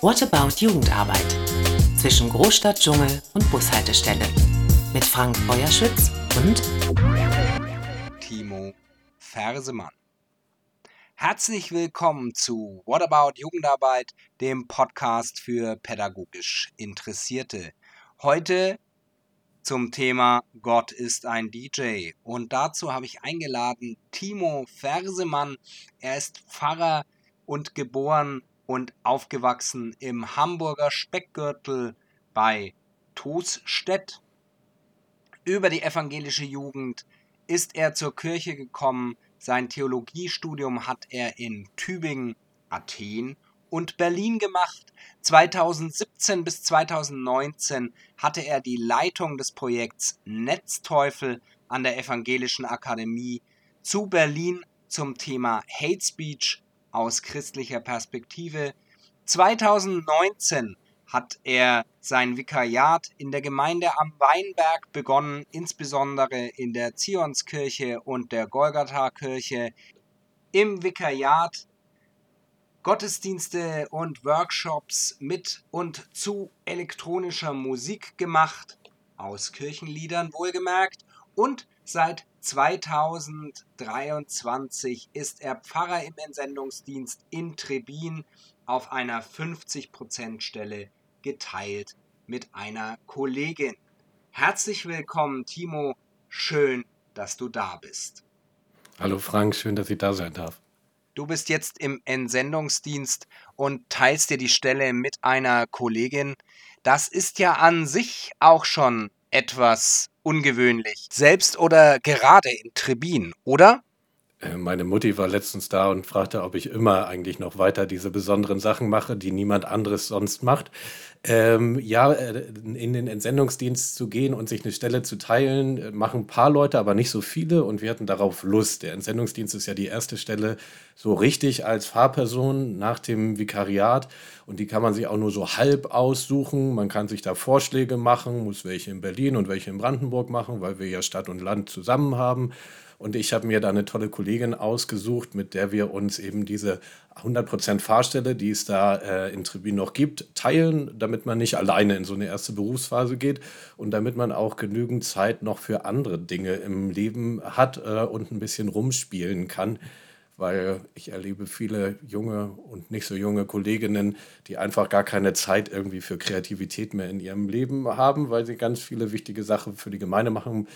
What About Jugendarbeit? Zwischen Großstadt, Dschungel und Bushaltestelle. Mit Frank Feuerschütz und Timo Fersemann. Herzlich willkommen zu What About Jugendarbeit, dem Podcast für pädagogisch Interessierte. Heute zum Thema Gott ist ein DJ. Und dazu habe ich eingeladen Timo Fersemann. Er ist Pfarrer und geboren und aufgewachsen im Hamburger Speckgürtel bei Toosstedt. Über die evangelische Jugend ist er zur Kirche gekommen. Sein Theologiestudium hat er in Tübingen, Athen und Berlin gemacht. 2017 bis 2019 hatte er die Leitung des Projekts Netzteufel an der Evangelischen Akademie zu Berlin zum Thema Hate Speech aus christlicher Perspektive. 2019 hat er sein Vikariat in der Gemeinde am Weinberg begonnen, insbesondere in der Zionskirche und der Golgatha-Kirche. Im Vikariat Gottesdienste und Workshops mit und zu elektronischer Musik gemacht, aus Kirchenliedern wohlgemerkt, und seit 2023 ist er Pfarrer im Entsendungsdienst in Trebin auf einer 50% Stelle geteilt mit einer Kollegin. Herzlich willkommen, Timo. Schön, dass du da bist. Hallo Frank, schön, dass ich da sein darf. Du bist jetzt im Entsendungsdienst und teilst dir die Stelle mit einer Kollegin. Das ist ja an sich auch schon etwas ungewöhnlich. Selbst oder gerade in Trebin, oder? Äh, meine Mutti war letztens da und fragte, ob ich immer eigentlich noch weiter diese besonderen Sachen mache, die niemand anderes sonst macht. Ähm, ja, äh, in den Entsendungsdienst zu gehen und sich eine Stelle zu teilen, äh, machen ein paar Leute, aber nicht so viele und wir hatten darauf Lust. Der Entsendungsdienst ist ja die erste Stelle so richtig als Fahrperson nach dem Vikariat und die kann man sich auch nur so halb aussuchen. Man kann sich da Vorschläge machen, muss welche in Berlin und welche in Brandenburg machen, weil wir ja Stadt und Land zusammen haben. Und ich habe mir da eine tolle Kollegin ausgesucht, mit der wir uns eben diese 100% Fahrstelle, die es da äh, in Tribün noch gibt, teilen, damit man nicht alleine in so eine erste Berufsphase geht und damit man auch genügend Zeit noch für andere Dinge im Leben hat äh, und ein bisschen rumspielen kann. Weil ich erlebe viele junge und nicht so junge Kolleginnen, die einfach gar keine Zeit irgendwie für Kreativität mehr in ihrem Leben haben, weil sie ganz viele wichtige Sachen für die Gemeinde machen.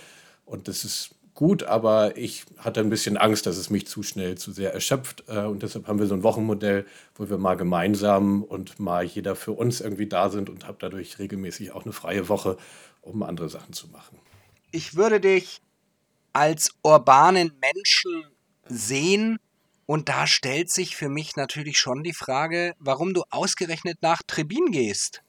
Und das ist gut, aber ich hatte ein bisschen Angst, dass es mich zu schnell zu sehr erschöpft. Äh, und deshalb haben wir so ein Wochenmodell, wo wir mal gemeinsam und mal jeder für uns irgendwie da sind und habe dadurch regelmäßig auch eine freie Woche, um andere Sachen zu machen. Ich würde dich als urbanen Menschen sehen. Und da stellt sich für mich natürlich schon die Frage, warum du ausgerechnet nach Trebin gehst.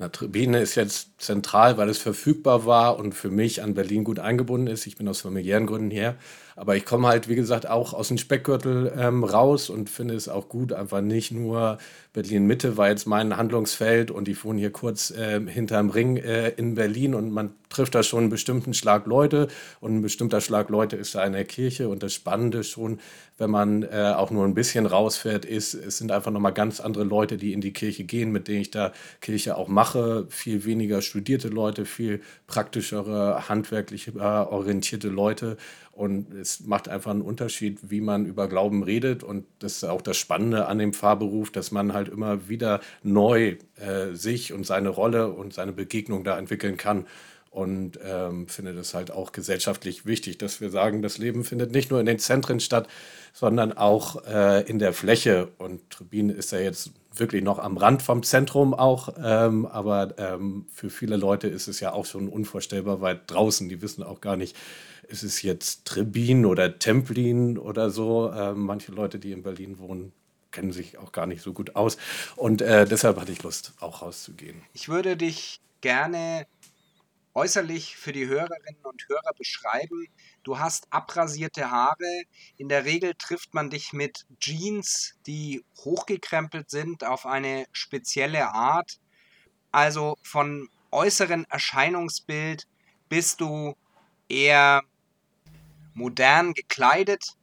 Na, Tribine ist jetzt zentral, weil es verfügbar war und für mich an Berlin gut eingebunden ist. Ich bin aus familiären Gründen hier. Aber ich komme halt, wie gesagt, auch aus dem Speckgürtel ähm, raus und finde es auch gut, einfach nicht nur Berlin-Mitte war jetzt mein Handlungsfeld und ich wohne hier kurz äh, hinterm Ring äh, in Berlin und man trifft da schon einen bestimmten Schlag Leute und ein bestimmter Schlag Leute ist da in der Kirche und das Spannende schon, wenn man äh, auch nur ein bisschen rausfährt, ist, es sind einfach nochmal ganz andere Leute, die in die Kirche gehen, mit denen ich da Kirche auch mache, viel weniger studierte Leute, viel praktischere, handwerklich äh, orientierte Leute und es macht einfach einen Unterschied, wie man über Glauben redet. Und das ist auch das Spannende an dem Fahrberuf, dass man halt immer wieder neu äh, sich und seine Rolle und seine Begegnung da entwickeln kann. Und ähm, finde das halt auch gesellschaftlich wichtig, dass wir sagen, das Leben findet nicht nur in den Zentren statt, sondern auch äh, in der Fläche. Und Turbine ist ja jetzt wirklich noch am Rand vom Zentrum auch. Ähm, aber ähm, für viele Leute ist es ja auch schon unvorstellbar weit draußen. Die wissen auch gar nicht, ist es jetzt Trebin oder Templin oder so. Äh, manche Leute, die in Berlin wohnen, kennen sich auch gar nicht so gut aus. Und äh, deshalb hatte ich Lust, auch rauszugehen. Ich würde dich gerne äußerlich für die Hörerinnen und Hörer beschreiben. Du hast abrasierte Haare. In der Regel trifft man dich mit Jeans, die hochgekrempelt sind auf eine spezielle Art. Also von äußeren Erscheinungsbild bist du eher modern gekleidet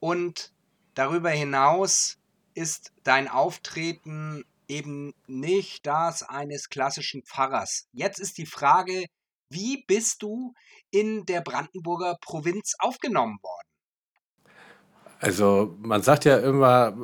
und darüber hinaus ist dein Auftreten eben nicht das eines klassischen Pfarrers. Jetzt ist die Frage, wie bist du in der Brandenburger Provinz aufgenommen worden? Also man sagt ja immer,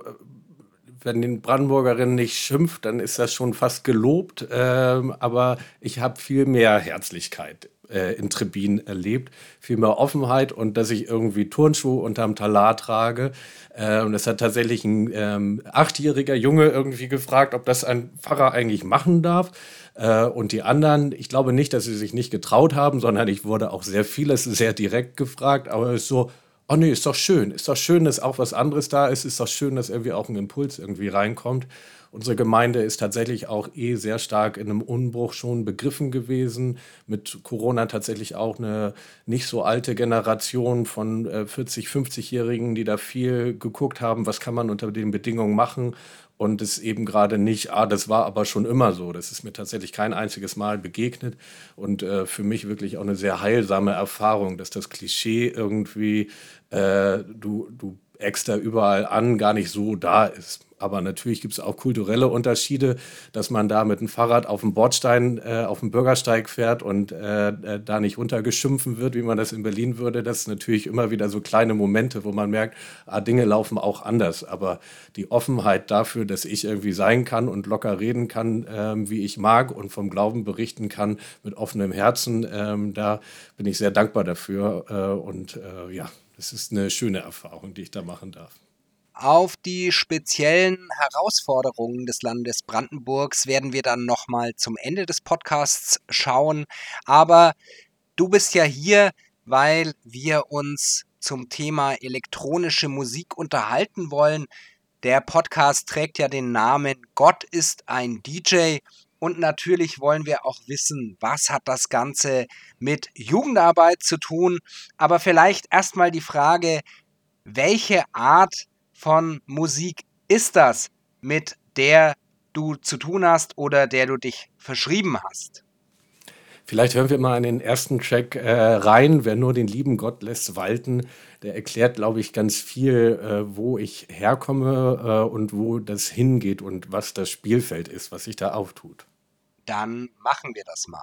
wenn den Brandenburgerinnen nicht schimpft, dann ist das schon fast gelobt. Ähm, aber ich habe viel mehr Herzlichkeit äh, in Trebin erlebt, viel mehr Offenheit und dass ich irgendwie Turnschuhe unterm Talar trage. Äh, und es hat tatsächlich ein ähm, achtjähriger Junge irgendwie gefragt, ob das ein Pfarrer eigentlich machen darf. Äh, und die anderen, ich glaube nicht, dass sie sich nicht getraut haben, sondern ich wurde auch sehr vieles sehr direkt gefragt, aber es ist so, oh nee, ist doch schön. Ist doch schön, dass auch was anderes da ist. Ist doch schön, dass irgendwie auch ein Impuls irgendwie reinkommt. Unsere Gemeinde ist tatsächlich auch eh sehr stark in einem Unbruch schon begriffen gewesen. Mit Corona tatsächlich auch eine nicht so alte Generation von 40, äh, 50-Jährigen, die da viel geguckt haben, was kann man unter den Bedingungen machen und es eben gerade nicht, ah, das war aber schon immer so. Das ist mir tatsächlich kein einziges Mal begegnet und äh, für mich wirklich auch eine sehr heilsame Erfahrung, dass das Klischee irgendwie, äh, du, du da überall an, gar nicht so da ist. Aber natürlich gibt es auch kulturelle Unterschiede, dass man da mit dem Fahrrad auf dem Bordstein, äh, auf dem Bürgersteig fährt und äh, äh, da nicht runtergeschimpfen wird, wie man das in Berlin würde. Das sind natürlich immer wieder so kleine Momente, wo man merkt, ah, Dinge laufen auch anders. Aber die Offenheit dafür, dass ich irgendwie sein kann und locker reden kann, ähm, wie ich mag und vom Glauben berichten kann mit offenem Herzen, ähm, da bin ich sehr dankbar dafür. Äh, und äh, ja, es ist eine schöne Erfahrung, die ich da machen darf. Auf die speziellen Herausforderungen des Landes Brandenburgs werden wir dann nochmal zum Ende des Podcasts schauen. Aber du bist ja hier, weil wir uns zum Thema elektronische Musik unterhalten wollen. Der Podcast trägt ja den Namen Gott ist ein DJ. Und natürlich wollen wir auch wissen, was hat das Ganze mit Jugendarbeit zu tun. Aber vielleicht erstmal die Frage, welche Art von Musik ist das, mit der du zu tun hast oder der du dich verschrieben hast? Vielleicht hören wir mal in den ersten Track äh, rein. Wer nur den lieben Gott lässt walten, der erklärt, glaube ich, ganz viel, äh, wo ich herkomme äh, und wo das hingeht und was das Spielfeld ist, was sich da auftut. Dann machen wir das mal.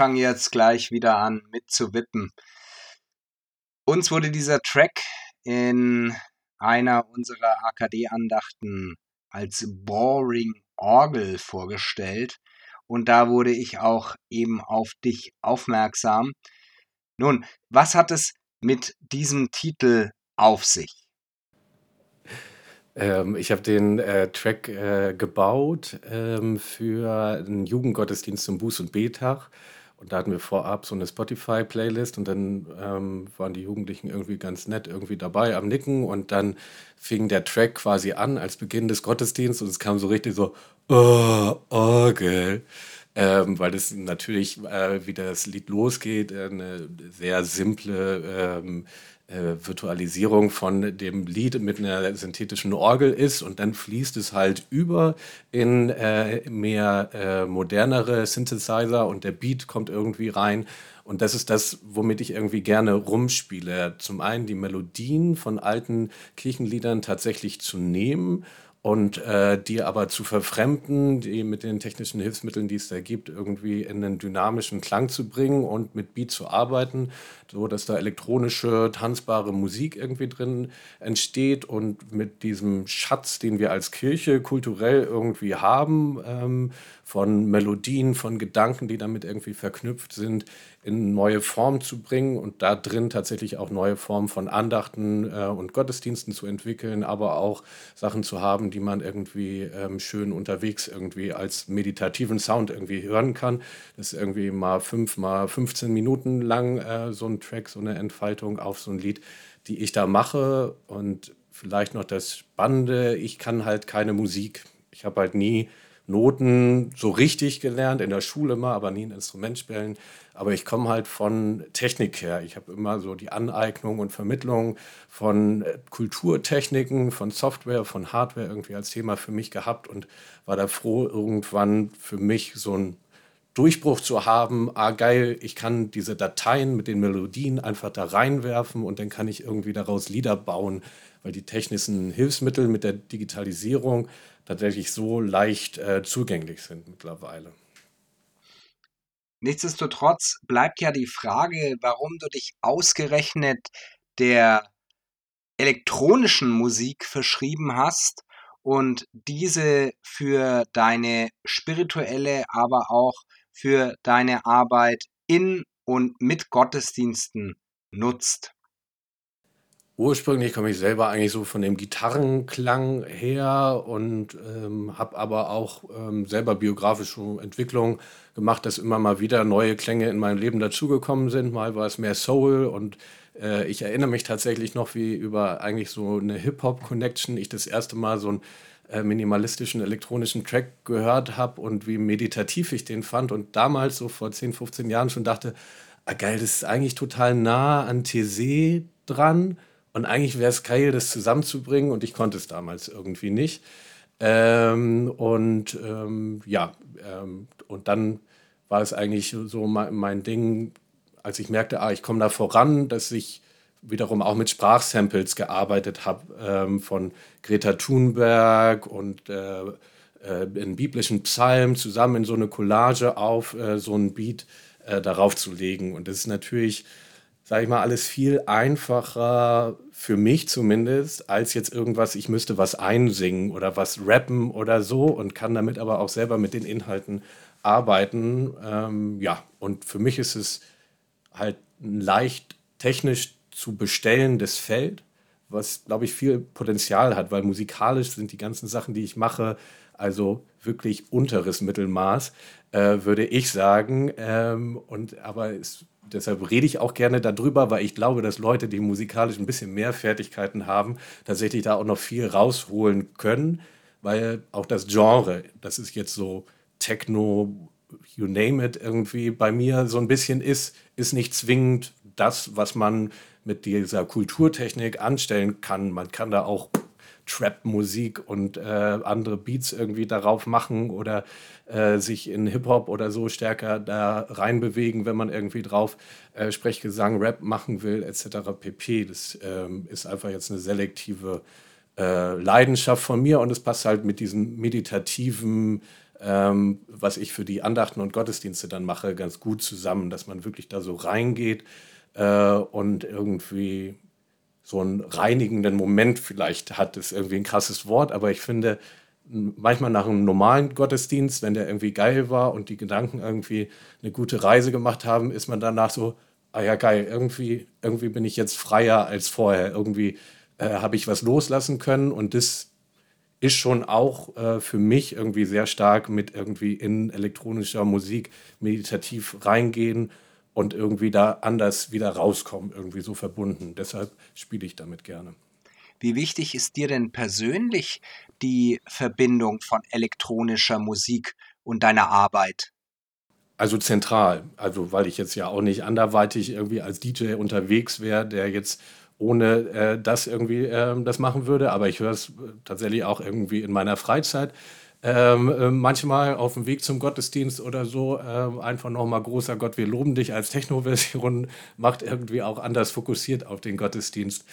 Fange jetzt gleich wieder an mitzuwippen. Uns wurde dieser Track in einer unserer AKD-Andachten als Boring Orgel vorgestellt und da wurde ich auch eben auf dich aufmerksam. Nun, was hat es mit diesem Titel auf sich? Ähm, ich habe den äh, Track äh, gebaut ähm, für einen Jugendgottesdienst zum Buß- und Betag. Und da hatten wir vorab so eine Spotify-Playlist und dann ähm, waren die Jugendlichen irgendwie ganz nett irgendwie dabei am Nicken und dann fing der Track quasi an als Beginn des Gottesdienstes und es kam so richtig so, oh, Orgel. ähm, weil es natürlich, äh, wie das Lied losgeht, eine sehr simple ähm, äh, Virtualisierung von dem Lied mit einer synthetischen Orgel ist und dann fließt es halt über in äh, mehr äh, modernere Synthesizer und der Beat kommt irgendwie rein. Und das ist das, womit ich irgendwie gerne rumspiele. Zum einen die Melodien von alten Kirchenliedern tatsächlich zu nehmen und äh, die aber zu verfremden, die mit den technischen Hilfsmitteln, die es da gibt, irgendwie in einen dynamischen Klang zu bringen und mit Beat zu arbeiten, so dass da elektronische, tanzbare Musik irgendwie drin entsteht und mit diesem Schatz, den wir als Kirche kulturell irgendwie haben, ähm, von Melodien, von Gedanken, die damit irgendwie verknüpft sind, in neue Formen zu bringen und da drin tatsächlich auch neue Formen von Andachten äh, und Gottesdiensten zu entwickeln, aber auch Sachen zu haben, die man irgendwie ähm, schön unterwegs irgendwie als meditativen Sound irgendwie hören kann. Das ist irgendwie mal fünf, mal 15 Minuten lang äh, so ein Track, so eine Entfaltung auf so ein Lied, die ich da mache und vielleicht noch das Spannende, ich kann halt keine Musik. Ich habe halt nie Noten so richtig gelernt, in der Schule mal, aber nie ein Instrument spielen. Aber ich komme halt von Technik her. Ich habe immer so die Aneignung und Vermittlung von äh, Kulturtechniken, von Software, von Hardware irgendwie als Thema für mich gehabt und war da froh, irgendwann für mich so einen Durchbruch zu haben. Ah, geil, ich kann diese Dateien mit den Melodien einfach da reinwerfen und dann kann ich irgendwie daraus Lieder bauen, weil die technischen Hilfsmittel mit der Digitalisierung tatsächlich so leicht äh, zugänglich sind mittlerweile. Nichtsdestotrotz bleibt ja die Frage, warum du dich ausgerechnet der elektronischen Musik verschrieben hast und diese für deine spirituelle, aber auch für deine Arbeit in und mit Gottesdiensten nutzt. Ursprünglich komme ich selber eigentlich so von dem Gitarrenklang her und ähm, habe aber auch ähm, selber biografische Entwicklung gemacht, dass immer mal wieder neue Klänge in meinem Leben dazugekommen sind. Mal war es mehr Soul und äh, ich erinnere mich tatsächlich noch, wie über eigentlich so eine Hip-Hop-Connection ich das erste Mal so einen äh, minimalistischen elektronischen Track gehört habe und wie meditativ ich den fand und damals so vor 10, 15 Jahren schon dachte, ah geil, das ist eigentlich total nah an TC dran und eigentlich wäre es geil, das zusammenzubringen und ich konnte es damals irgendwie nicht. Ähm, und ähm, ja, ähm, und dann war es eigentlich so mein, mein Ding, als ich merkte, ah, ich komme da voran, dass ich wiederum auch mit Sprachsamples gearbeitet habe ähm, von Greta Thunberg und äh, äh, in biblischen Psalmen zusammen in so eine Collage auf äh, so ein Beat äh, darauf zu legen. Und das ist natürlich sage ich mal, alles viel einfacher für mich zumindest, als jetzt irgendwas, ich müsste was einsingen oder was rappen oder so und kann damit aber auch selber mit den Inhalten arbeiten. Ähm, ja, und für mich ist es halt ein leicht technisch zu bestellendes Feld, was, glaube ich, viel Potenzial hat, weil musikalisch sind die ganzen Sachen, die ich mache, also wirklich unteres Mittelmaß, äh, würde ich sagen. Ähm, und aber es deshalb rede ich auch gerne darüber, weil ich glaube, dass Leute, die musikalisch ein bisschen mehr Fertigkeiten haben, tatsächlich da auch noch viel rausholen können, weil auch das Genre, das ist jetzt so Techno, you name it, irgendwie bei mir so ein bisschen ist, ist nicht zwingend das, was man mit dieser Kulturtechnik anstellen kann. Man kann da auch Trap-Musik und äh, andere Beats irgendwie darauf machen oder äh, sich in Hip-Hop oder so stärker da reinbewegen, wenn man irgendwie drauf äh, Sprechgesang, Rap machen will, etc. pp. Das ähm, ist einfach jetzt eine selektive äh, Leidenschaft von mir und es passt halt mit diesem meditativen, ähm, was ich für die Andachten und Gottesdienste dann mache, ganz gut zusammen, dass man wirklich da so reingeht äh, und irgendwie so einen reinigenden Moment vielleicht hat, ist irgendwie ein krasses Wort, aber ich finde, manchmal nach einem normalen Gottesdienst, wenn der irgendwie geil war und die Gedanken irgendwie eine gute Reise gemacht haben, ist man danach so, ah ja geil, irgendwie, irgendwie bin ich jetzt freier als vorher, irgendwie äh, habe ich was loslassen können und das ist schon auch äh, für mich irgendwie sehr stark mit irgendwie in elektronischer Musik meditativ reingehen und irgendwie da anders wieder rauskommen, irgendwie so verbunden. Deshalb spiele ich damit gerne. Wie wichtig ist dir denn persönlich die Verbindung von elektronischer Musik und deiner Arbeit? Also zentral, also weil ich jetzt ja auch nicht anderweitig irgendwie als DJ unterwegs wäre, der jetzt ohne äh, das irgendwie äh, das machen würde, aber ich höre es tatsächlich auch irgendwie in meiner Freizeit. Ähm, äh, manchmal auf dem Weg zum Gottesdienst oder so, äh, einfach nochmal großer Gott, wir loben dich als Techno-Version, macht irgendwie auch anders fokussiert auf den Gottesdienst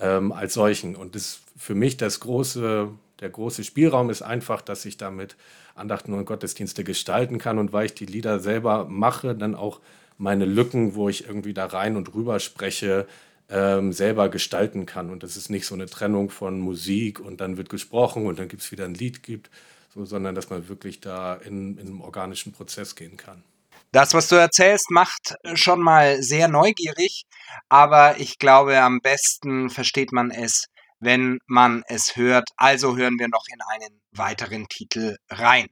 ähm, als solchen. Und das für mich das große, der große Spielraum ist einfach, dass ich damit Andachten und Gottesdienste gestalten kann und weil ich die Lieder selber mache, dann auch meine Lücken, wo ich irgendwie da rein und rüber spreche, ähm, selber gestalten kann. Und das ist nicht so eine Trennung von Musik und dann wird gesprochen und dann gibt es wieder ein Lied gibt, so, sondern dass man wirklich da in, in einen organischen Prozess gehen kann. Das, was du erzählst, macht schon mal sehr neugierig, aber ich glaube, am besten versteht man es, wenn man es hört. Also hören wir noch in einen weiteren Titel rein.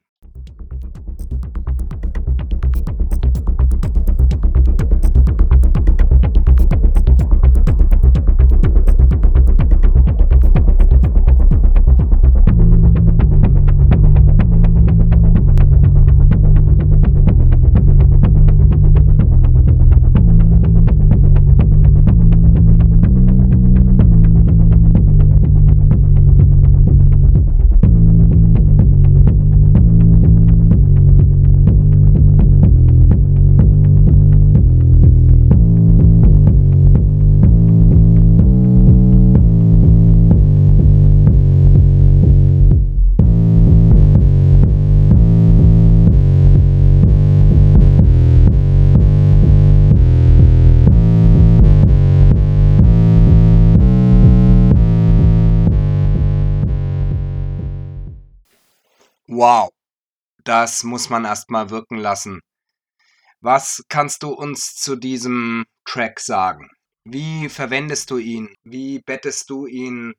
Das muss man erstmal wirken lassen. Was kannst du uns zu diesem Track sagen? Wie verwendest du ihn? Wie bettest du ihn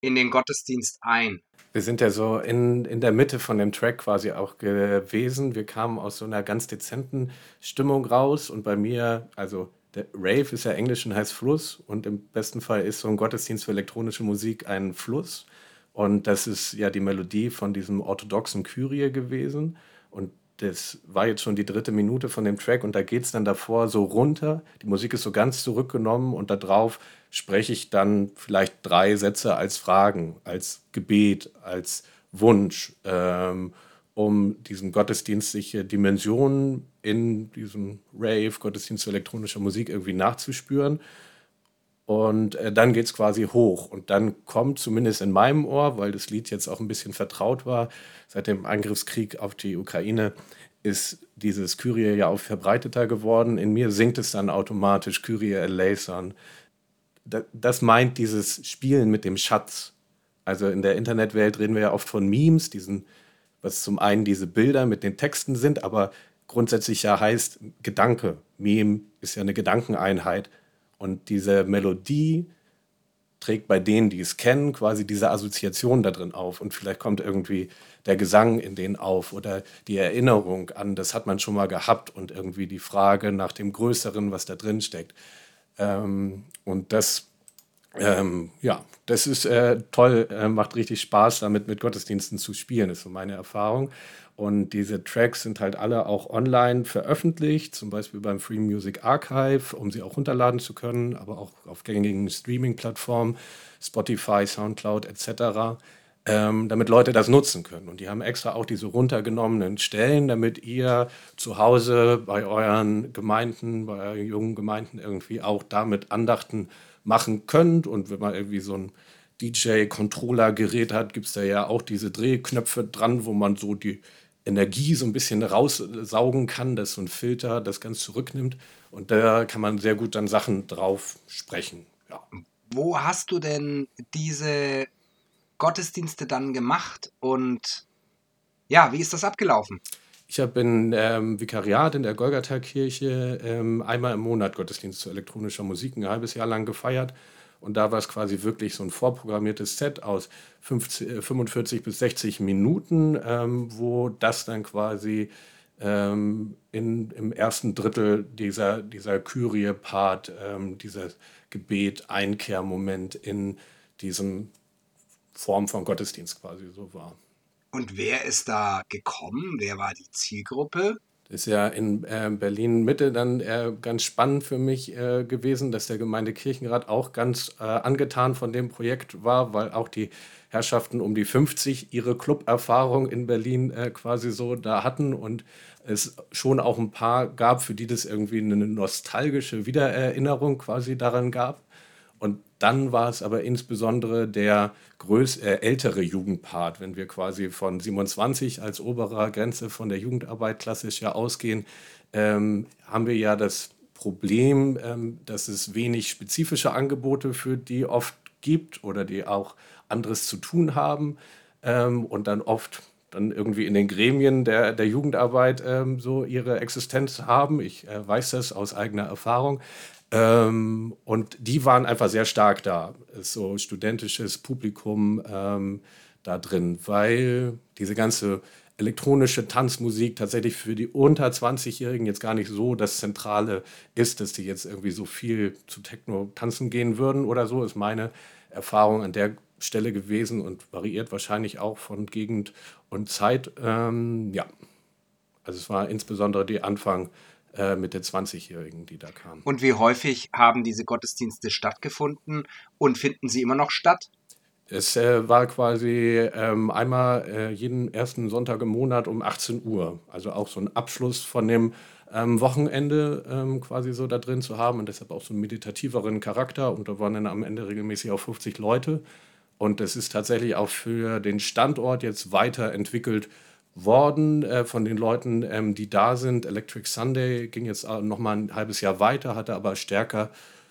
in den Gottesdienst ein? Wir sind ja so in, in der Mitte von dem Track quasi auch gewesen. Wir kamen aus so einer ganz dezenten Stimmung raus und bei mir, also der Rave ist ja englisch und heißt Fluss und im besten Fall ist so ein Gottesdienst für elektronische Musik ein Fluss. Und das ist ja die Melodie von diesem orthodoxen Kyrie gewesen. Und das war jetzt schon die dritte Minute von dem Track und da geht es dann davor so runter. Die Musik ist so ganz zurückgenommen und darauf spreche ich dann vielleicht drei Sätze als Fragen, als Gebet, als Wunsch, ähm, um diesen gottesdienstliche Dimensionen in diesem Rave, Gottesdienst elektronischer Musik irgendwie nachzuspüren. Und äh, dann geht es quasi hoch. Und dann kommt zumindest in meinem Ohr, weil das Lied jetzt auch ein bisschen vertraut war, seit dem Angriffskrieg auf die Ukraine, ist dieses Kyrie ja auch verbreiteter geworden. In mir singt es dann automatisch Kyrie eleison. Das meint dieses Spielen mit dem Schatz. Also in der Internetwelt reden wir ja oft von Memes, diesen, was zum einen diese Bilder mit den Texten sind, aber grundsätzlich ja heißt Gedanke. Meme ist ja eine Gedankeneinheit. Und diese Melodie trägt bei denen, die es kennen, quasi diese Assoziation da drin auf. Und vielleicht kommt irgendwie der Gesang in denen auf oder die Erinnerung an, das hat man schon mal gehabt und irgendwie die Frage nach dem Größeren, was da drin steckt. Ähm, und das, ähm, ja, das ist äh, toll, äh, macht richtig Spaß, damit mit Gottesdiensten zu spielen, ist so meine Erfahrung. Und diese Tracks sind halt alle auch online veröffentlicht, zum Beispiel beim Free Music Archive, um sie auch runterladen zu können, aber auch auf gängigen Streaming-Plattformen, Spotify, Soundcloud etc., ähm, damit Leute das nutzen können. Und die haben extra auch diese runtergenommenen Stellen, damit ihr zu Hause bei euren Gemeinden, bei euren jungen Gemeinden irgendwie auch damit Andachten machen könnt. Und wenn man irgendwie so ein DJ-Controller-Gerät hat, gibt es da ja auch diese Drehknöpfe dran, wo man so die Energie so ein bisschen raussaugen kann, dass so ein Filter das ganz zurücknimmt. Und da kann man sehr gut dann Sachen drauf sprechen. Ja. Wo hast du denn diese Gottesdienste dann gemacht und ja, wie ist das abgelaufen? Ich habe in ähm, Vikariat in der Golgatha-Kirche ähm, einmal im Monat Gottesdienst zu elektronischer Musik ein halbes Jahr lang gefeiert. Und da war es quasi wirklich so ein vorprogrammiertes Set aus 50, 45 äh, bis 60 Minuten, ähm, wo das dann quasi ähm, in, im ersten Drittel dieser, dieser Kyrie-Part, ähm, dieses Gebet, Einkehrmoment in diesem Form von Gottesdienst quasi so war. Und wer ist da gekommen? Wer war die Zielgruppe? Ist ja in äh, Berlin Mitte dann äh, ganz spannend für mich äh, gewesen, dass der Gemeindekirchenrat auch ganz angetan von dem Projekt war, weil auch die Herrschaften um die 50 ihre Club-Erfahrung in Berlin quasi so da hatten und es schon auch ein paar gab, für die das irgendwie eine nostalgische Wiedererinnerung quasi daran gab. Dann war es aber insbesondere der größ äh, ältere Jugendpart, wenn wir quasi von 27 als oberer Grenze von der Jugendarbeit klassisch ja ausgehen, ähm, haben wir ja das Problem, ähm, dass es wenig spezifische Angebote für die oft gibt oder die auch anderes zu tun haben ähm, und dann oft dann irgendwie in den Gremien der, der Jugendarbeit ähm, so ihre Existenz haben. Ich äh, weiß das aus eigener Erfahrung. Ähm, und die waren einfach sehr stark da, so studentisches Publikum ähm, da drin, weil diese ganze elektronische Tanzmusik tatsächlich für die unter 20-Jährigen jetzt gar nicht so das Zentrale ist, dass die jetzt irgendwie so viel zu Techno tanzen gehen würden oder so, ist meine Erfahrung an der Stelle gewesen und variiert wahrscheinlich auch von Gegend und Zeit. Ähm, ja, also es war insbesondere die Anfang äh, mit den 20-Jährigen, die da kamen. Und wie häufig haben diese Gottesdienste stattgefunden und finden sie immer noch statt? Es äh, war quasi ähm, einmal äh, jeden ersten Sonntag im Monat um 18 Uhr. Also auch so ein Abschluss von dem ähm, Wochenende ähm, quasi so da drin zu haben und deshalb auch so einen meditativeren Charakter. Und da waren dann am Ende regelmäßig auch 50 Leute. Und es ist tatsächlich auch für den Standort jetzt weiterentwickelt worden äh, von den Leuten, ähm, die da sind. Electric Sunday ging jetzt noch mal ein halbes Jahr weiter, hatte aber stärker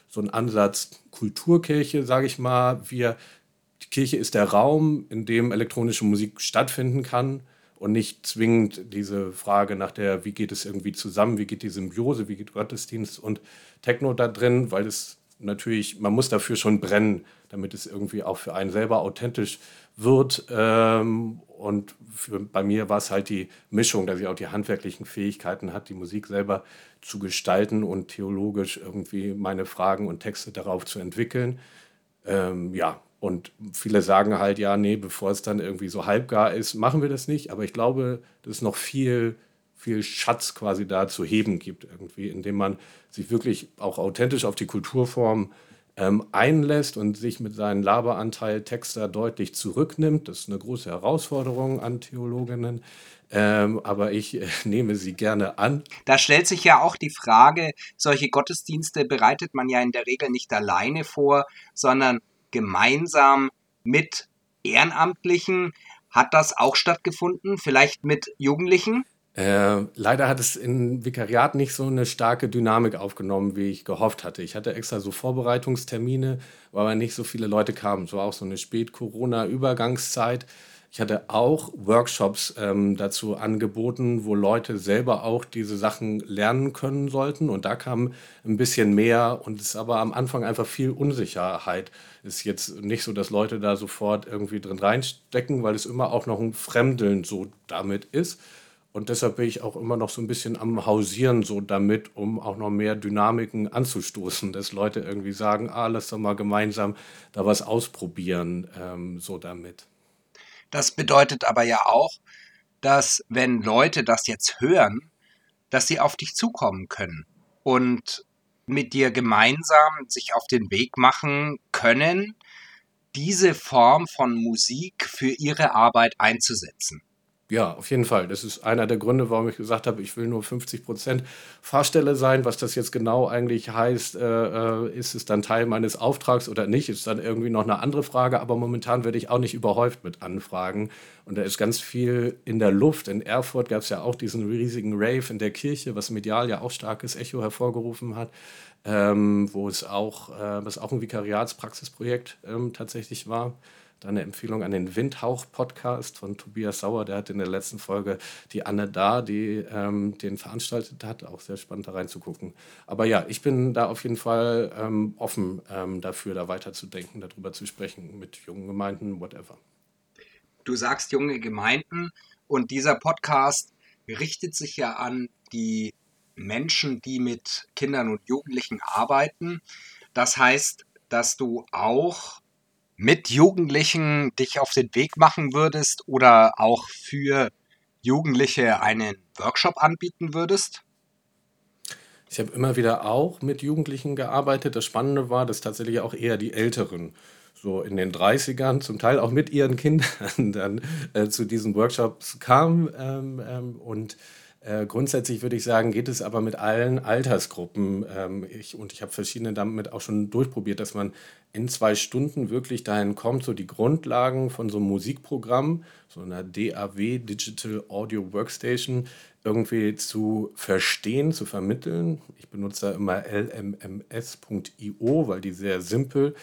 so einen Ansatz Kulturkirche, sage ich mal. Wir, die Kirche ist der Raum, in dem elektronische Musik stattfinden kann und nicht zwingend diese Frage nach der, wie geht es irgendwie zusammen, wie geht die Symbiose, wie geht Gottesdienst und Techno da drin, weil es natürlich, man muss dafür schon brennen, damit es irgendwie auch für einen selber authentisch wird. Ähm, und für, bei mir war es halt die Mischung, dass ich auch die handwerklichen Fähigkeiten hat, die Musik selber zu gestalten und theologisch irgendwie meine Fragen und Texte darauf zu entwickeln. Ähm, ja, und viele sagen halt, ja, nee, bevor es dann irgendwie so halbgar ist, machen wir das nicht. Aber ich glaube, dass es noch viel, viel Schatz quasi da zu heben gibt, irgendwie, indem man sich wirklich auch authentisch auf die Kulturform ähm, einlässt und sich mit seinem Laberanteil Texter deutlich zurücknimmt. Das ist eine große Herausforderung an Theologinnen. Ähm, aber ich äh, nehme sie gerne an. Da stellt sich ja auch die Frage, solche Gottesdienste bereitet man ja in der Regel nicht alleine vor, sondern gemeinsam mit Ehrenamtlichen. Hat das auch stattgefunden? Vielleicht mit Jugendlichen? Äh, leider hat es im Vikariat nicht so eine starke Dynamik aufgenommen, wie ich gehofft hatte. Ich hatte extra so Vorbereitungstermine, wo aber nicht so viele Leute kamen. Es war auch so eine Spät-Corona-Übergangszeit. Ich hatte auch Workshops ähm, dazu angeboten, wo Leute selber auch diese Sachen lernen können sollten. Und da kam ein bisschen mehr und es ist aber am Anfang einfach viel Unsicherheit. Ist jetzt nicht so, dass Leute da sofort irgendwie drin reinstecken, weil es immer auch noch ein Fremdeln so damit ist. Und deshalb bin ich auch immer noch so ein bisschen am Hausieren so damit, um auch noch mehr Dynamiken anzustoßen, dass Leute irgendwie sagen, ah, lass doch mal gemeinsam da was ausprobieren, ähm, so damit. Das bedeutet aber ja auch, dass wenn Leute das jetzt hören, dass sie auf dich zukommen können und mit dir gemeinsam sich auf den Weg machen können, diese Form von Musik für ihre Arbeit einzusetzen. Ja, auf jeden Fall. Das ist einer der Gründe, warum ich gesagt habe, ich will nur 50 Prozent Fahrstelle sein. Was das jetzt genau eigentlich heißt, äh, äh, ist es dann Teil meines Auftrags oder nicht, ist dann irgendwie noch eine andere Frage. Aber momentan werde ich auch nicht überhäuft mit Anfragen. Und da ist ganz viel in der Luft. In Erfurt gab es ja auch diesen riesigen Rave in der Kirche, was medial ja auch starkes Echo hervorgerufen hat. Ähm, wo es auch, äh, was auch ein Vikariatspraxisprojekt ähm, tatsächlich war. Da eine Empfehlung an den Windhauch-Podcast von Tobias Sauer. Der hat in der letzten Folge die Anne da, die ähm, den veranstaltet hat. Auch sehr spannend da reinzugucken. Aber ja, ich bin da auf jeden Fall ähm, offen ähm, dafür, da weiterzudenken, darüber zu sprechen mit jungen Gemeinden, whatever. Du sagst junge Gemeinden und dieser Podcast richtet sich ja an die Menschen, die mit Kindern und Jugendlichen arbeiten. Das heißt, dass du auch mit Jugendlichen dich auf den Weg machen würdest oder auch für Jugendliche einen Workshop anbieten würdest? Ich habe immer wieder auch mit Jugendlichen gearbeitet. Das Spannende war, dass tatsächlich auch eher die Älteren so in den 30ern, zum Teil auch mit ihren Kindern dann äh, zu diesen Workshops kamen. Ähm, ähm, und äh, grundsätzlich würde ich sagen, geht es aber mit allen Altersgruppen. Ähm, ich, und ich habe verschiedene damit auch schon durchprobiert, dass man in zwei Stunden wirklich dahin kommt, so die Grundlagen von so einem Musikprogramm, so einer DAW, Digital Audio Workstation, irgendwie zu verstehen, zu vermitteln. Ich benutze da immer lmms.io, weil die sehr simpel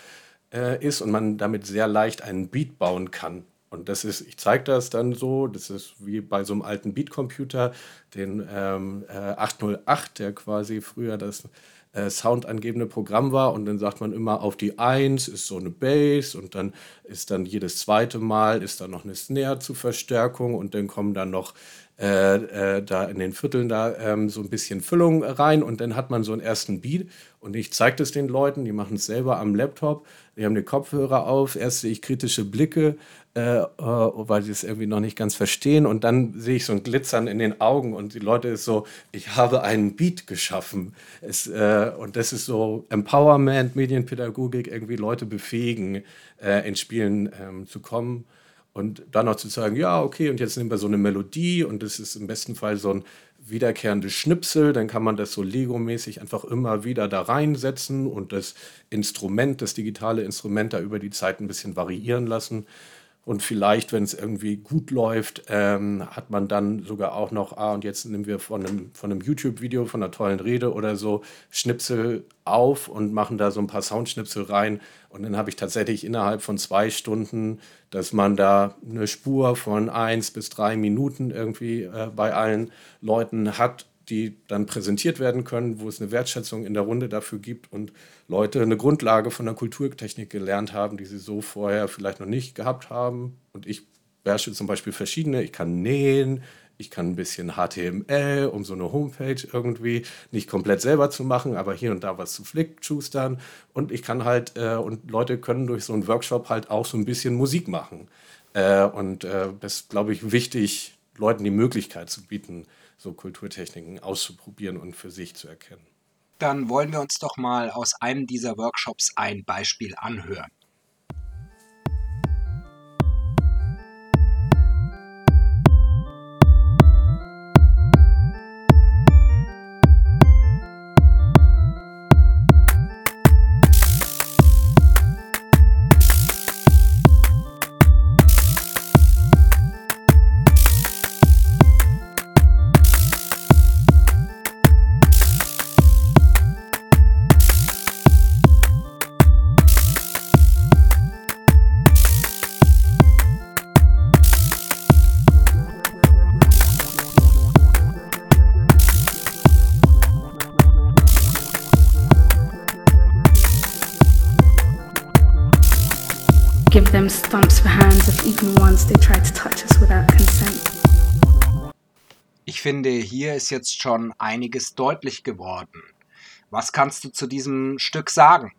äh, ist und man damit sehr leicht einen Beat bauen kann. Und das ist, ich zeige das dann so, das ist wie bei so einem alten Beatcomputer, den ähm, äh, 808, der quasi früher das äh, soundangebende Programm war. Und dann sagt man immer, auf die 1 ist so eine Bass und dann ist dann jedes zweite Mal ist dann noch eine Snare zur Verstärkung und dann kommen dann noch äh, äh, da in den Vierteln da ähm, so ein bisschen Füllung rein und dann hat man so einen ersten Beat und ich zeige das den Leuten, die machen es selber am Laptop, die haben die Kopfhörer auf, erst sehe ich kritische Blicke, äh, äh, weil sie es irgendwie noch nicht ganz verstehen. Und dann sehe ich so ein Glitzern in den Augen und die Leute ist so, ich habe einen Beat geschaffen. Es, äh, und das ist so Empowerment, Medienpädagogik, irgendwie Leute befähigen, äh, in Spielen ähm, zu kommen und dann noch zu sagen, ja, okay, und jetzt nehmen wir so eine Melodie und das ist im besten Fall so ein wiederkehrendes Schnipsel, dann kann man das so Lego-mäßig einfach immer wieder da reinsetzen und das Instrument, das digitale Instrument da über die Zeit ein bisschen variieren lassen. Und vielleicht, wenn es irgendwie gut läuft, ähm, hat man dann sogar auch noch, ah, und jetzt nehmen wir von einem, von einem YouTube-Video, von einer tollen Rede oder so, Schnipsel auf und machen da so ein paar Soundschnipsel rein. Und dann habe ich tatsächlich innerhalb von zwei Stunden, dass man da eine Spur von eins bis drei Minuten irgendwie äh, bei allen Leuten hat die dann präsentiert werden können, wo es eine Wertschätzung in der Runde dafür gibt und Leute eine Grundlage von der Kulturtechnik gelernt haben, die sie so vorher vielleicht noch nicht gehabt haben. Und ich beherrsche zum Beispiel verschiedene. Ich kann nähen, ich kann ein bisschen HTML, um so eine Homepage irgendwie nicht komplett selber zu machen, aber hier und da was zu flickschustern. Und ich kann halt, äh, und Leute können durch so einen Workshop halt auch so ein bisschen Musik machen. Äh, und äh, das ist, glaube ich, wichtig, Leuten die Möglichkeit zu bieten, so Kulturtechniken auszuprobieren und für sich zu erkennen. Dann wollen wir uns doch mal aus einem dieser Workshops ein Beispiel anhören. Ich finde, hier ist jetzt schon einiges deutlich geworden. Was kannst du zu diesem Stück sagen?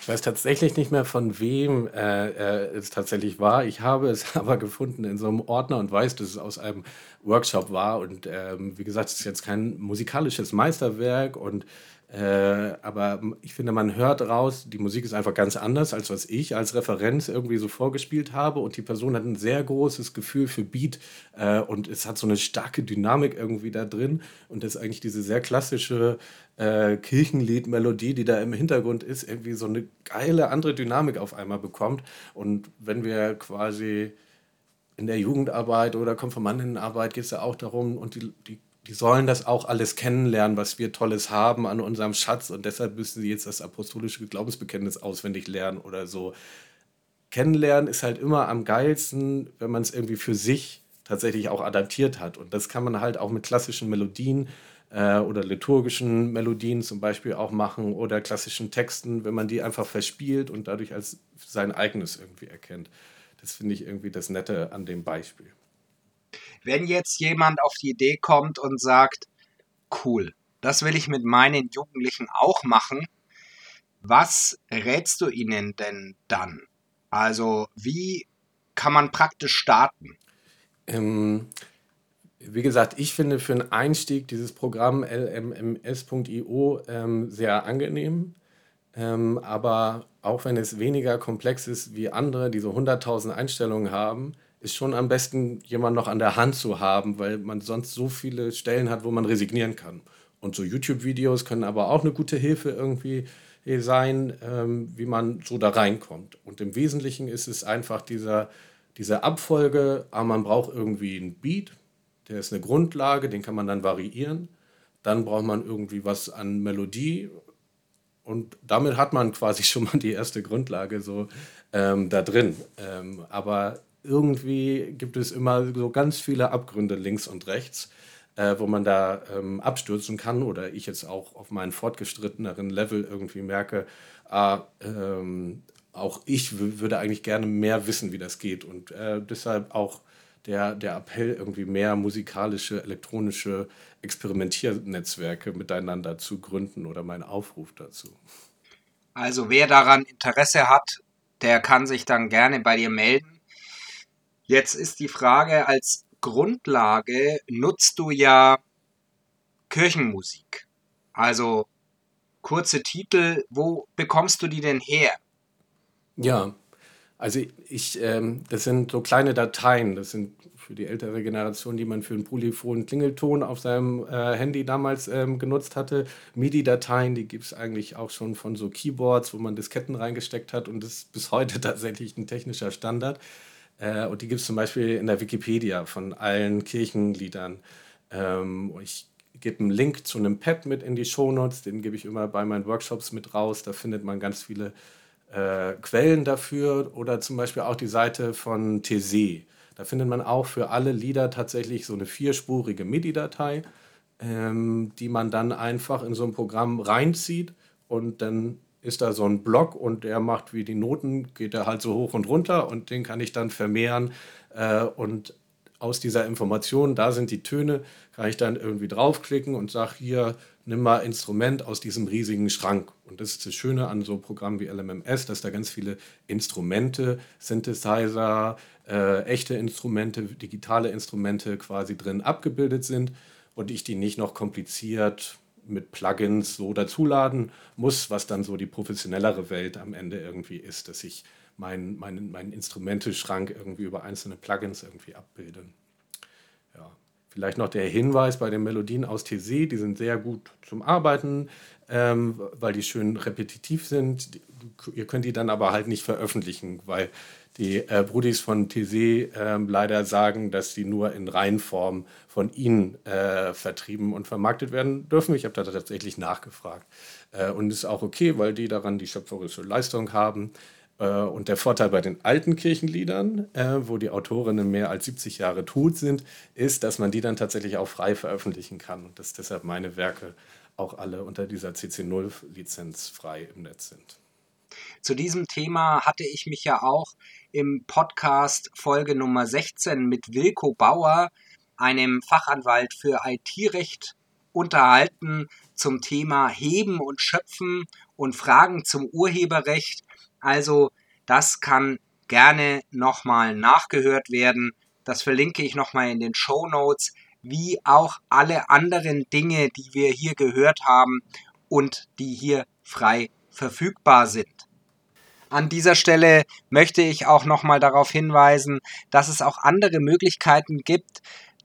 Ich weiß tatsächlich nicht mehr, von wem äh, äh, es tatsächlich war. Ich habe es aber gefunden in so einem Ordner und weiß, dass es aus einem Workshop war. Und ähm, wie gesagt, es ist jetzt kein musikalisches Meisterwerk und äh, aber ich finde, man hört raus, die Musik ist einfach ganz anders, als was ich als Referenz irgendwie so vorgespielt habe. Und die Person hat ein sehr großes Gefühl für Beat äh, und es hat so eine starke Dynamik irgendwie da drin. Und das ist eigentlich diese sehr klassische äh, Kirchenlied-Melodie, die da im Hintergrund ist, irgendwie so eine geile andere Dynamik auf einmal bekommt. Und wenn wir quasi in der Jugendarbeit oder Konfirmandinnenarbeit geht es ja auch darum, und die, die die sollen das auch alles kennenlernen, was wir Tolles haben an unserem Schatz und deshalb müssen sie jetzt das apostolische Glaubensbekenntnis auswendig lernen oder so. Kennenlernen ist halt immer am geilsten, wenn man es irgendwie für sich tatsächlich auch adaptiert hat. Und das kann man halt auch mit klassischen Melodien äh, oder liturgischen Melodien zum Beispiel auch machen oder klassischen Texten, wenn man die einfach verspielt und dadurch als sein eigenes irgendwie erkennt. Das finde ich irgendwie das Nette an dem Beispiel. Wenn jetzt jemand auf die Idee kommt und sagt, cool, das will ich mit meinen Jugendlichen auch machen, was rätst du ihnen denn dann? Also wie kann man praktisch starten? Ähm, wie gesagt, ich finde für einen Einstieg dieses Programm lmms.io ähm, sehr angenehm. Ähm, aber auch wenn es weniger komplex ist wie andere, die so 100.000 Einstellungen haben, ist schon am besten, jemanden noch an der Hand zu haben, weil man sonst so viele Stellen hat, wo man resignieren kann. Und so YouTube-Videos können aber auch eine gute Hilfe irgendwie sein, ähm, wie man so da reinkommt. Und im Wesentlichen ist es einfach dieser, diese Abfolge, aber man braucht irgendwie einen Beat, der ist eine Grundlage, den kann man dann variieren. Dann braucht man irgendwie was an Melodie und damit hat man quasi schon mal die erste Grundlage so ähm, da drin. Ähm, aber irgendwie gibt es immer so ganz viele Abgründe links und rechts, äh, wo man da ähm, abstürzen kann oder ich jetzt auch auf meinen fortgeschritteneren Level irgendwie merke, ah, ähm, auch ich würde eigentlich gerne mehr wissen, wie das geht und äh, deshalb auch der, der Appell, irgendwie mehr musikalische, elektronische Experimentiernetzwerke miteinander zu gründen oder mein Aufruf dazu. Also wer daran Interesse hat, der kann sich dann gerne bei dir melden. Jetzt ist die Frage, als Grundlage nutzt du ja Kirchenmusik. Also kurze Titel, wo bekommst du die denn her? Ja, also ich, ähm, das sind so kleine Dateien, das sind für die ältere Generation, die man für einen polyphonen Klingelton auf seinem äh, Handy damals ähm, genutzt hatte. MIDI-Dateien, die gibt es eigentlich auch schon von so Keyboards, wo man Disketten reingesteckt hat und das ist bis heute tatsächlich ein technischer Standard. Äh, und die gibt es zum Beispiel in der Wikipedia von allen Kirchenliedern. Ähm, ich gebe einen Link zu einem Pad mit in die Shownotes, den gebe ich immer bei meinen Workshops mit raus. Da findet man ganz viele äh, Quellen dafür oder zum Beispiel auch die Seite von TC. Da findet man auch für alle Lieder tatsächlich so eine vierspurige MIDI-Datei, ähm, die man dann einfach in so ein Programm reinzieht und dann ist da so ein Block und der macht wie die Noten, geht er halt so hoch und runter und den kann ich dann vermehren äh, und aus dieser Information, da sind die Töne, kann ich dann irgendwie draufklicken und sage hier, nimm mal Instrument aus diesem riesigen Schrank. Und das ist das Schöne an so Programmen wie LMMS, dass da ganz viele Instrumente, Synthesizer, äh, echte Instrumente, digitale Instrumente quasi drin abgebildet sind und ich die nicht noch kompliziert mit Plugins so dazuladen muss, was dann so die professionellere Welt am Ende irgendwie ist, dass ich meinen mein, mein Instrumenteschrank irgendwie über einzelne Plugins irgendwie abbilde. Ja. Vielleicht noch der Hinweis bei den Melodien aus TC, die sind sehr gut zum Arbeiten, ähm, weil die schön repetitiv sind. Ihr könnt die dann aber halt nicht veröffentlichen, weil die äh, Brudis von TC äh, leider sagen, dass die nur in Reihenform von ihnen äh, vertrieben und vermarktet werden dürfen. Ich habe da tatsächlich nachgefragt. Äh, und ist auch okay, weil die daran die schöpferische Leistung haben. Äh, und der Vorteil bei den alten Kirchenliedern, äh, wo die Autorinnen mehr als 70 Jahre tot sind, ist, dass man die dann tatsächlich auch frei veröffentlichen kann und dass deshalb meine Werke auch alle unter dieser CC0-Lizenz frei im Netz sind. Zu diesem Thema hatte ich mich ja auch im Podcast Folge Nummer 16 mit Wilko Bauer, einem Fachanwalt für IT-Recht, unterhalten zum Thema Heben und Schöpfen und Fragen zum Urheberrecht. Also das kann gerne nochmal nachgehört werden. Das verlinke ich nochmal in den Show Notes, wie auch alle anderen Dinge, die wir hier gehört haben und die hier frei verfügbar sind. An dieser Stelle möchte ich auch nochmal darauf hinweisen, dass es auch andere Möglichkeiten gibt,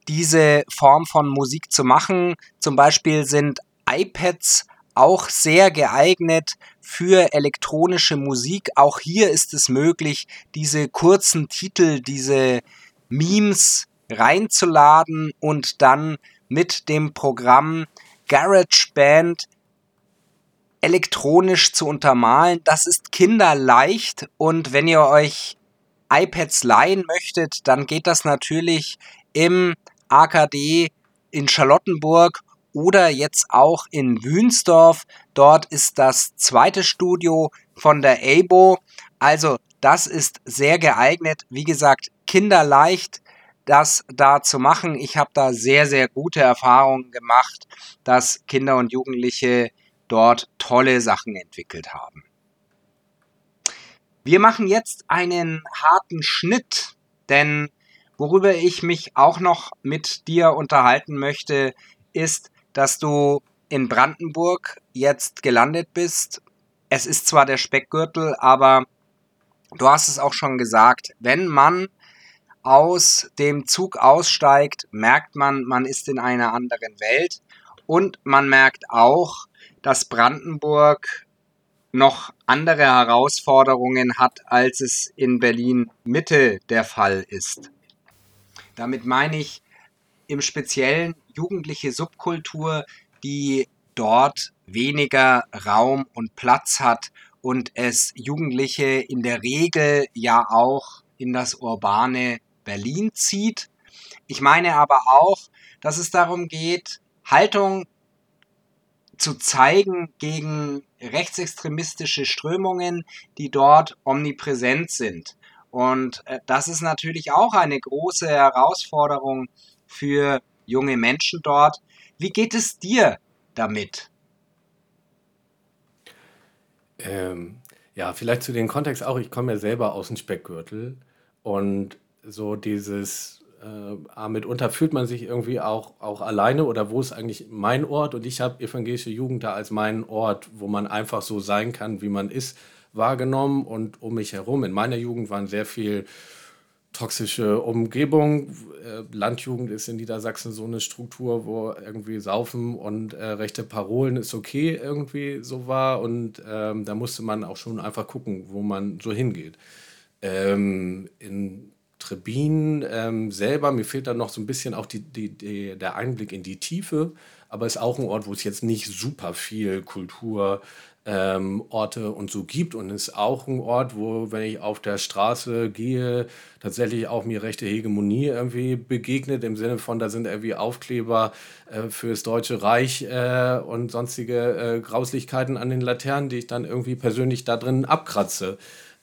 diese Form von Musik zu machen. Zum Beispiel sind iPads auch sehr geeignet für elektronische Musik. Auch hier ist es möglich, diese kurzen Titel, diese Memes reinzuladen und dann mit dem Programm GarageBand elektronisch zu untermalen. Das ist kinderleicht und wenn ihr euch iPads leihen möchtet, dann geht das natürlich im AKD in Charlottenburg oder jetzt auch in Wünsdorf. Dort ist das zweite Studio von der ABO. Also das ist sehr geeignet. Wie gesagt, kinderleicht das da zu machen. Ich habe da sehr, sehr gute Erfahrungen gemacht, dass Kinder und Jugendliche dort tolle Sachen entwickelt haben. Wir machen jetzt einen harten Schnitt, denn Worüber ich mich auch noch mit dir unterhalten möchte, ist, dass du in Brandenburg jetzt gelandet bist. Es ist zwar der Speckgürtel, aber du hast es auch schon gesagt, wenn man aus dem Zug aussteigt, merkt man, man ist in einer anderen Welt und man merkt auch, dass Brandenburg noch andere Herausforderungen hat, als es in Berlin Mitte der Fall ist. Damit meine ich im Speziellen jugendliche Subkultur, die dort weniger Raum und Platz hat und es Jugendliche in der Regel ja auch in das urbane Berlin zieht. Ich meine aber auch, dass es darum geht, Haltung zu zeigen gegen rechtsextremistische Strömungen, die dort omnipräsent sind. Und äh, das ist natürlich auch eine große Herausforderung für junge Menschen dort. Wie geht es dir damit? Ähm, ja, vielleicht zu dem Kontext auch. Ich komme ja selber aus dem Speckgürtel und so dieses, äh, mitunter fühlt man sich irgendwie auch, auch alleine oder wo ist eigentlich mein Ort? Und ich habe evangelische Jugend da als meinen Ort, wo man einfach so sein kann, wie man ist, wahrgenommen. Und um mich herum, in meiner Jugend waren sehr viel toxische Umgebung. Äh, Landjugend ist in Niedersachsen so eine Struktur, wo irgendwie Saufen und äh, rechte Parolen ist okay irgendwie so war. Und ähm, da musste man auch schon einfach gucken, wo man so hingeht. Ähm, in Trebin ähm, selber, mir fehlt da noch so ein bisschen auch die, die, die, der Einblick in die Tiefe, aber es ist auch ein Ort, wo es jetzt nicht super viel Kultur, ähm, Orte und so gibt. Und ist auch ein Ort, wo, wenn ich auf der Straße gehe, tatsächlich auch mir rechte Hegemonie irgendwie begegnet, im Sinne von, da sind irgendwie Aufkleber äh, fürs Deutsche Reich äh, und sonstige äh, Grauslichkeiten an den Laternen, die ich dann irgendwie persönlich da drin abkratze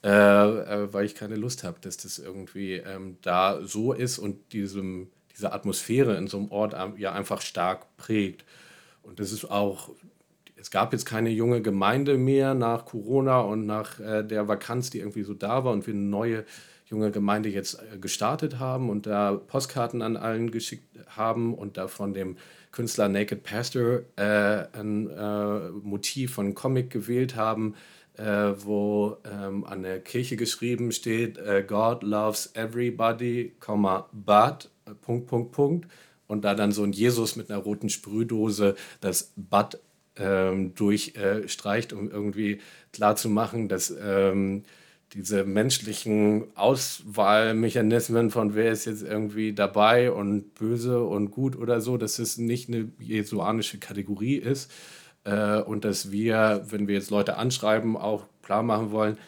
äh, äh, weil ich keine Lust habe, dass das irgendwie ähm, da so ist und diesem, diese Atmosphäre in so einem Ort ja einfach stark prägt. Und das ist auch, es gab jetzt keine junge Gemeinde mehr nach Corona und nach äh, der Vakanz, die irgendwie so da war und wir eine neue junge Gemeinde jetzt äh, gestartet haben und da Postkarten an allen geschickt haben und da von dem Künstler Naked Pastor äh, ein äh, Motiv von Comic gewählt haben, äh, wo ähm, an der Kirche geschrieben steht, äh, God loves everybody, but, äh, Punkt, Punkt, Punkt. Und da dann so ein Jesus mit einer roten Sprühdose das But ähm, durchstreicht, um irgendwie klarzumachen, dass ähm, diese menschlichen Auswahlmechanismen von wer ist jetzt irgendwie dabei und böse und gut oder so, dass es nicht eine jesuanische Kategorie ist, äh, und dass wir, wenn wir jetzt Leute anschreiben, auch klar machen wollen,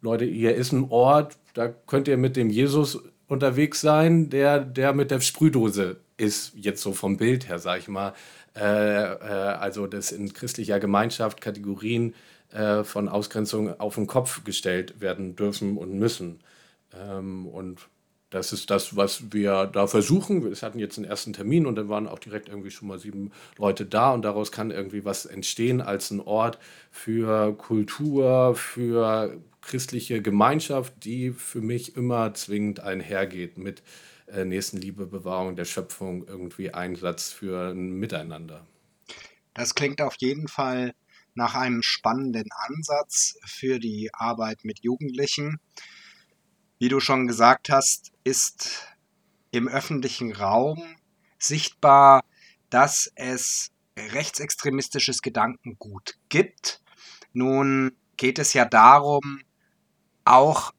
Leute, hier ist ein Ort, da könnt ihr mit dem Jesus unterwegs sein, der, der mit der Sprühdose ist, jetzt so vom Bild her, sag ich mal. Äh, äh, also, dass in christlicher Gemeinschaft Kategorien äh, von Ausgrenzung auf den Kopf gestellt werden dürfen und müssen. Ähm, und das ist das, was wir da versuchen. Wir hatten jetzt einen ersten Termin und dann waren auch direkt irgendwie schon mal sieben Leute da und daraus kann irgendwie was entstehen als ein Ort für Kultur, für christliche Gemeinschaft, die für mich immer zwingend einhergeht mit äh, Nächstenliebe, Bewahrung der Schöpfung, irgendwie Einsatz für ein Miteinander. Das klingt auf jeden Fall nach einem spannenden Ansatz für die Arbeit mit Jugendlichen. Wie du schon gesagt hast, ist im öffentlichen Raum sichtbar, dass es rechtsextremistisches Gedankengut gibt. Nun geht es ja darum, auch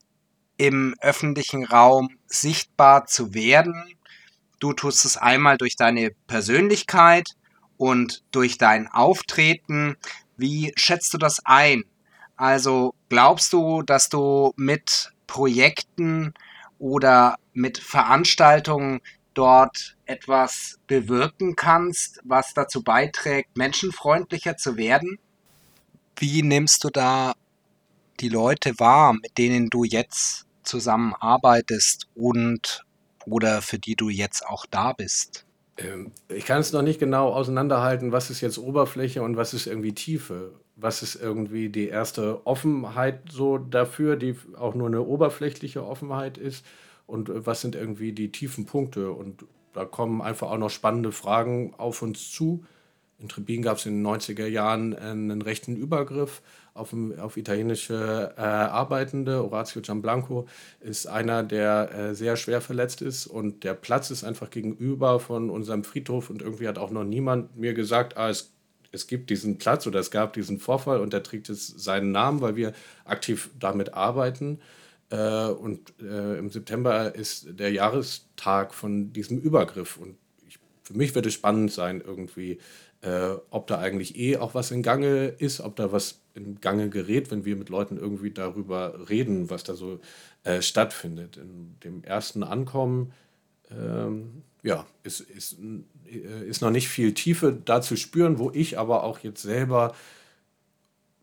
im öffentlichen Raum sichtbar zu werden. Du tust es einmal durch deine Persönlichkeit und durch dein Auftreten. Wie schätzt du das ein? Also glaubst du, dass du mit Projekten oder mit Veranstaltungen dort etwas bewirken kannst, was dazu beiträgt, menschenfreundlicher zu werden? Wie nimmst du da die Leute wahr, mit denen du jetzt zusammenarbeitest und oder für die du jetzt auch da bist? Ähm, ich kann es noch nicht genau auseinanderhalten, was ist jetzt Oberfläche und was ist irgendwie Tiefe was ist irgendwie die erste Offenheit so dafür, die auch nur eine oberflächliche Offenheit ist? und äh, was sind irgendwie die tiefen Punkte. Und da kommen einfach auch noch spannende Fragen auf uns zu. In Trebin gab es in den 90er Jahren einen rechten Übergriff auf, auf italienische äh, Arbeitende. Orazio Gianblanco ist einer, der äh, sehr schwer verletzt ist und der Platz ist einfach gegenüber von unserem Friedhof und irgendwie hat auch noch niemand mir gesagt, ah, es, es gibt diesen Platz oder es gab diesen Vorfall und der trägt jetzt seinen Namen, weil wir aktiv damit arbeiten. Äh, und äh, im September ist der Jahrestag von diesem Übergriff und ich, für mich wird es spannend sein, irgendwie äh, ob da eigentlich eh auch was in Gange ist, ob da was in Gange gerät, wenn wir mit Leuten irgendwie darüber reden, was da so äh, stattfindet. In dem ersten Ankommen, ähm, ja, ist, ist, äh, ist noch nicht viel Tiefe da zu spüren, wo ich aber auch jetzt selber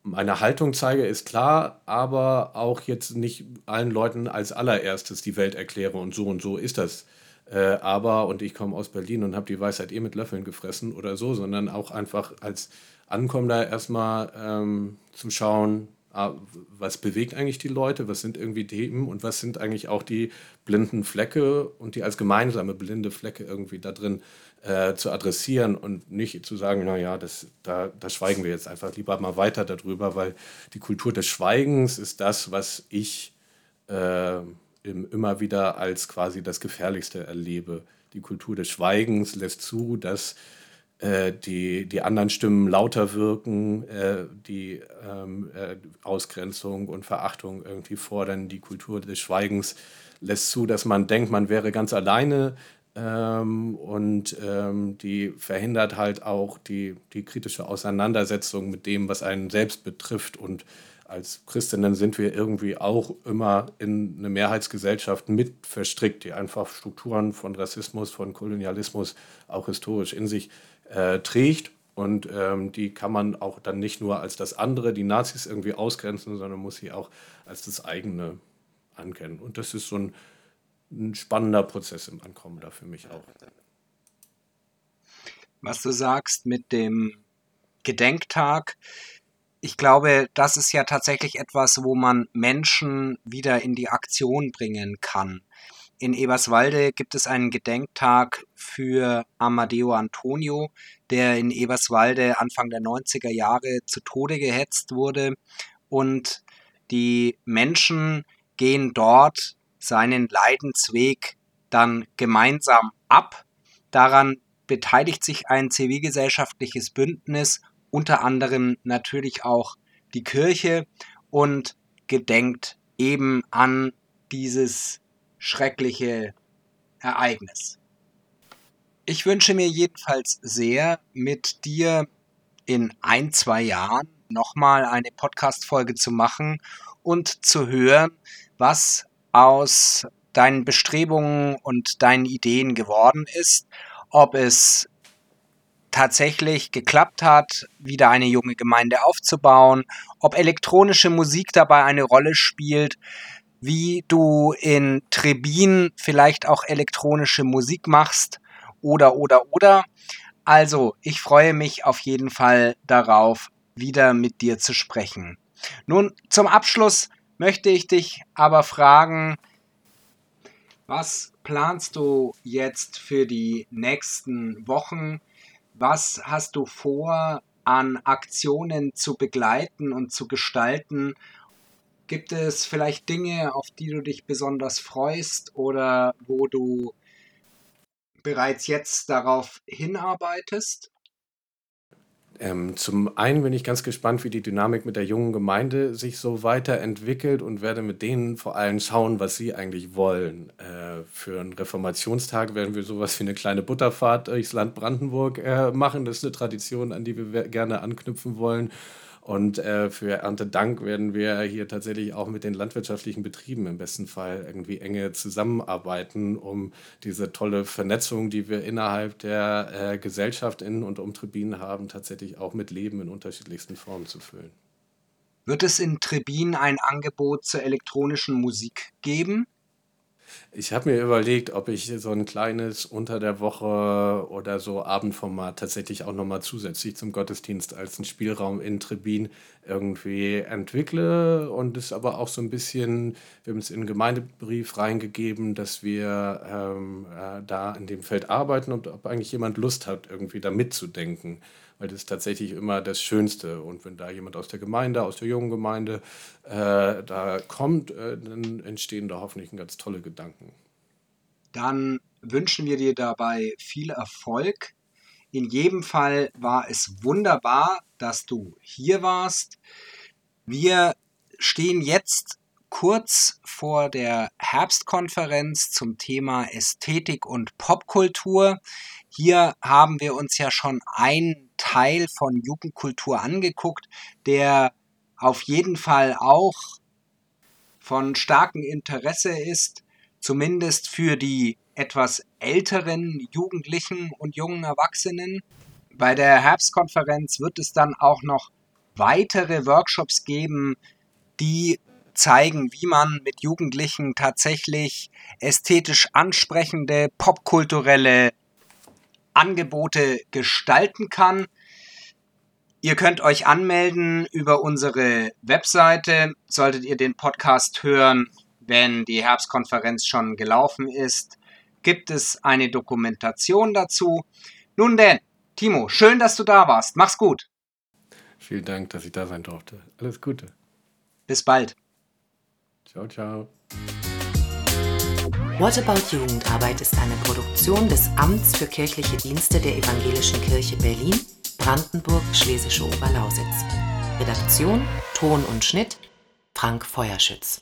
meine Haltung zeige, ist klar, aber auch jetzt nicht allen Leuten als allererstes die Welt erkläre und so und so ist das äh, aber, und ich komme aus Berlin und habe die Weisheit eh mit Löffeln gefressen oder so, sondern auch einfach als Ankommender erstmal ähm, zu schauen, ah, was bewegt eigentlich die Leute, was sind irgendwie Themen und was sind eigentlich auch die blinden Flecke und die als gemeinsame blinde Flecke irgendwie da drin äh, zu adressieren und nicht zu sagen, naja, das, da, da schweigen wir jetzt einfach lieber mal weiter darüber, weil die Kultur des Schweigens ist das, was ich äh, immer wieder als quasi das Gefährlichste erlebe. Die Kultur des Schweigens lässt zu, dass äh, die, die anderen Stimmen lauter wirken, äh, die ähm, äh, Ausgrenzung und Verachtung irgendwie fordern. Die Kultur des Schweigens lässt zu, dass man denkt, man wäre ganz alleine ähm, und ähm, die verhindert halt auch die, die kritische Auseinandersetzung mit dem, was einen selbst betrifft und als Christinnen sind wir irgendwie auch immer in eine Mehrheitsgesellschaft mit verstrickt, die einfach Strukturen von Rassismus, von Kolonialismus auch historisch in sich äh, trägt. Und ähm, die kann man auch dann nicht nur als das andere, die Nazis irgendwie ausgrenzen, sondern muss sie auch als das eigene ankennen. Und das ist so ein, ein spannender Prozess im Ankommen da für mich auch. Was du sagst mit dem Gedenktag, ich glaube, das ist ja tatsächlich etwas, wo man Menschen wieder in die Aktion bringen kann. In Eberswalde gibt es einen Gedenktag für Amadeo Antonio, der in Eberswalde Anfang der 90er Jahre zu Tode gehetzt wurde. Und die Menschen gehen dort seinen Leidensweg dann gemeinsam ab. Daran beteiligt sich ein zivilgesellschaftliches Bündnis unter anderem natürlich auch die Kirche und gedenkt eben an dieses schreckliche Ereignis. Ich wünsche mir jedenfalls sehr, mit dir in ein, zwei Jahren nochmal eine Podcast-Folge zu machen und zu hören, was aus deinen Bestrebungen und deinen Ideen geworden ist, ob es tatsächlich geklappt hat, wieder eine junge Gemeinde aufzubauen, ob elektronische Musik dabei eine Rolle spielt, wie du in Trebin vielleicht auch elektronische Musik machst oder oder oder. Also, ich freue mich auf jeden Fall darauf, wieder mit dir zu sprechen. Nun, zum Abschluss möchte ich dich aber fragen, was planst du jetzt für die nächsten Wochen? Was hast du vor, an Aktionen zu begleiten und zu gestalten? Gibt es vielleicht Dinge, auf die du dich besonders freust oder wo du bereits jetzt darauf hinarbeitest? Ähm, zum einen bin ich ganz gespannt, wie die Dynamik mit der jungen Gemeinde sich so weiterentwickelt und werde mit denen vor allem schauen, was sie eigentlich wollen. Äh, für einen Reformationstag werden wir sowas wie eine kleine Butterfahrt durchs Land Brandenburg äh, machen. Das ist eine Tradition, an die wir gerne anknüpfen wollen. Und äh, für Erntedank werden wir hier tatsächlich auch mit den landwirtschaftlichen Betrieben im besten Fall irgendwie enge zusammenarbeiten, um diese tolle Vernetzung, die wir innerhalb der äh, Gesellschaft in und um Tribinen haben, tatsächlich auch mit Leben in unterschiedlichsten Formen zu füllen. Wird es in Trebin ein Angebot zur elektronischen Musik geben? Ich habe mir überlegt, ob ich so ein kleines unter der Woche oder so Abendformat tatsächlich auch nochmal zusätzlich zum Gottesdienst als einen Spielraum in Trebin irgendwie entwickle. Und es aber auch so ein bisschen, wir haben es in den Gemeindebrief reingegeben, dass wir ähm, äh, da in dem Feld arbeiten und ob eigentlich jemand Lust hat, irgendwie da mitzudenken weil das ist tatsächlich immer das Schönste. Und wenn da jemand aus der Gemeinde, aus der jungen Gemeinde äh, da kommt, äh, dann entstehen da hoffentlich ganz tolle Gedanken. Dann wünschen wir dir dabei viel Erfolg. In jedem Fall war es wunderbar, dass du hier warst. Wir stehen jetzt kurz vor der Herbstkonferenz zum Thema Ästhetik und Popkultur. Hier haben wir uns ja schon ein Teil von Jugendkultur angeguckt, der auf jeden Fall auch von starkem Interesse ist, zumindest für die etwas älteren Jugendlichen und jungen Erwachsenen. Bei der Herbstkonferenz wird es dann auch noch weitere Workshops geben, die zeigen, wie man mit Jugendlichen tatsächlich ästhetisch ansprechende, popkulturelle Angebote gestalten kann. Ihr könnt euch anmelden über unsere Webseite. Solltet ihr den Podcast hören, wenn die Herbstkonferenz schon gelaufen ist, gibt es eine Dokumentation dazu. Nun denn, Timo, schön, dass du da warst. Mach's gut. Vielen Dank, dass ich da sein durfte. Alles Gute. Bis bald. Ciao, ciao. What About Jugendarbeit ist eine Produktion des Amts für kirchliche Dienste der Evangelischen Kirche Berlin, Brandenburg, Schlesische Oberlausitz. Redaktion, Ton und Schnitt Frank Feuerschütz.